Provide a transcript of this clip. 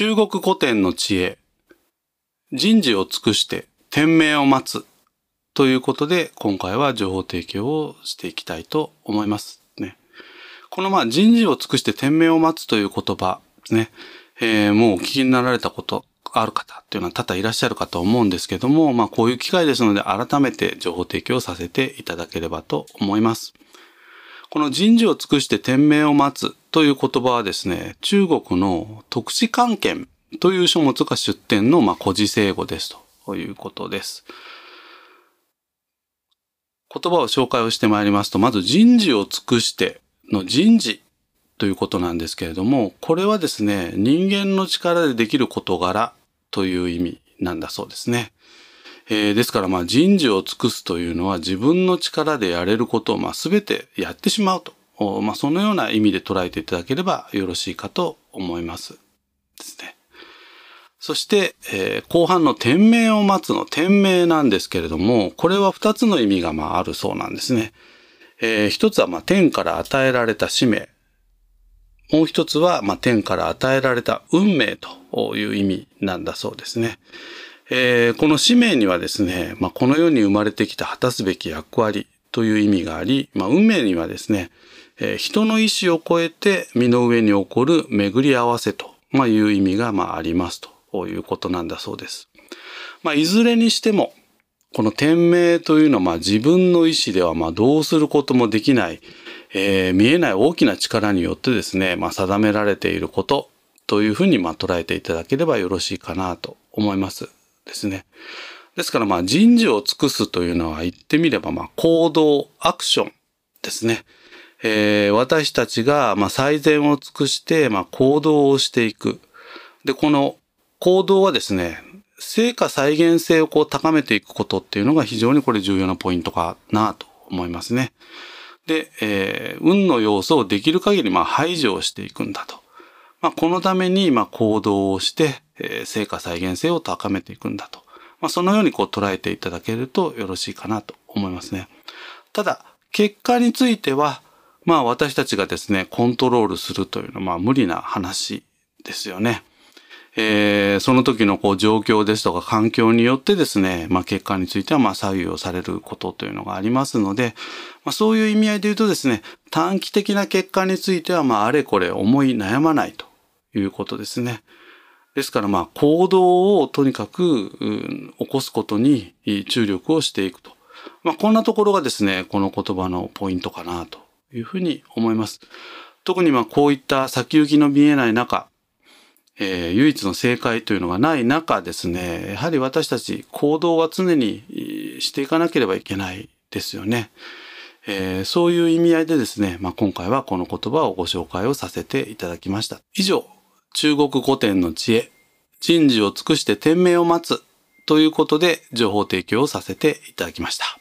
中国古典の知恵、人事を尽くして天命を待つということで、今回は情報提供をしていきたいと思います。ね、このまあ人事を尽くして天命を待つという言葉ね、えー、もうお聞きになられたことある方っていうのは多々いらっしゃるかと思うんですけども、まあこういう機会ですので改めて情報提供させていただければと思います。この人事を尽くして天命を待つという言葉はですね、中国の特使関係という書物が出典のまあ古事成語ですということです。言葉を紹介をしてまいりますと、まず人事を尽くしての人事ということなんですけれども、これはですね、人間の力でできる事柄という意味なんだそうですね。えー、ですからまあ人事を尽くすというのは自分の力でやれることをまあ全てやってしまうと、まあ、そのような意味で捉えていただければよろしいかと思います。ですね。そして、えー、後半の天命を待つの天命なんですけれども、これは二つの意味がまああるそうなんですね。えー、一つはまあ天から与えられた使命。もう一つはまあ天から与えられた運命という意味なんだそうですね。えー、この使命にはですね、まあ、この世に生まれてきた果たすべき役割という意味があり、まあ、運命にはですね、えー、人の意志を超えて身の上に起こる巡り合わせと、いう意味がまあありますということなんだそうです。まあ、いずれにしても、この天命というのはまあ自分の意志ではまあどうすることもできない、えー、見えない大きな力によってですね、まあ、定められていることというふうにまあ捉えていただければよろしいかなと思います。ですね。ですからまあ人事を尽くすというのは言ってみればまあ行動、アクションですね。えー、私たちがまあ最善を尽くしてまあ行動をしていく。で、この行動はですね、成果再現性をこう高めていくことっていうのが非常にこれ重要なポイントかなと思いますね。で、えー、運の要素をできる限りまあ排除をしていくんだと。まあ、このためにまあ行動をして、え、成果再現性を高めていくんだと。まあ、そのようにこう捉えていただけるとよろしいかなと思いますね。ただ、結果については、まあ私たちがですね、コントロールするというのはまあ無理な話ですよね。えー、その時のこう状況ですとか環境によってですね、まあ結果についてはまあ左右をされることというのがありますので、まあそういう意味合いで言うとですね、短期的な結果についてはまああれこれ思い悩まないということですね。ですからまあ行動をとにかく、起こすことに注力をしていくと。まあこんなところがですね、この言葉のポイントかなというふうに思います。特にまあこういった先行きの見えない中、えー、唯一の正解というのがない中ですね、やはり私たち行動は常にしていかなければいけないですよね。えー、そういう意味合いでですね、まあ、今回はこの言葉をご紹介をさせていただきました。以上、中国古典の知恵、人事を尽くして天命を待つということで情報提供をさせていただきました。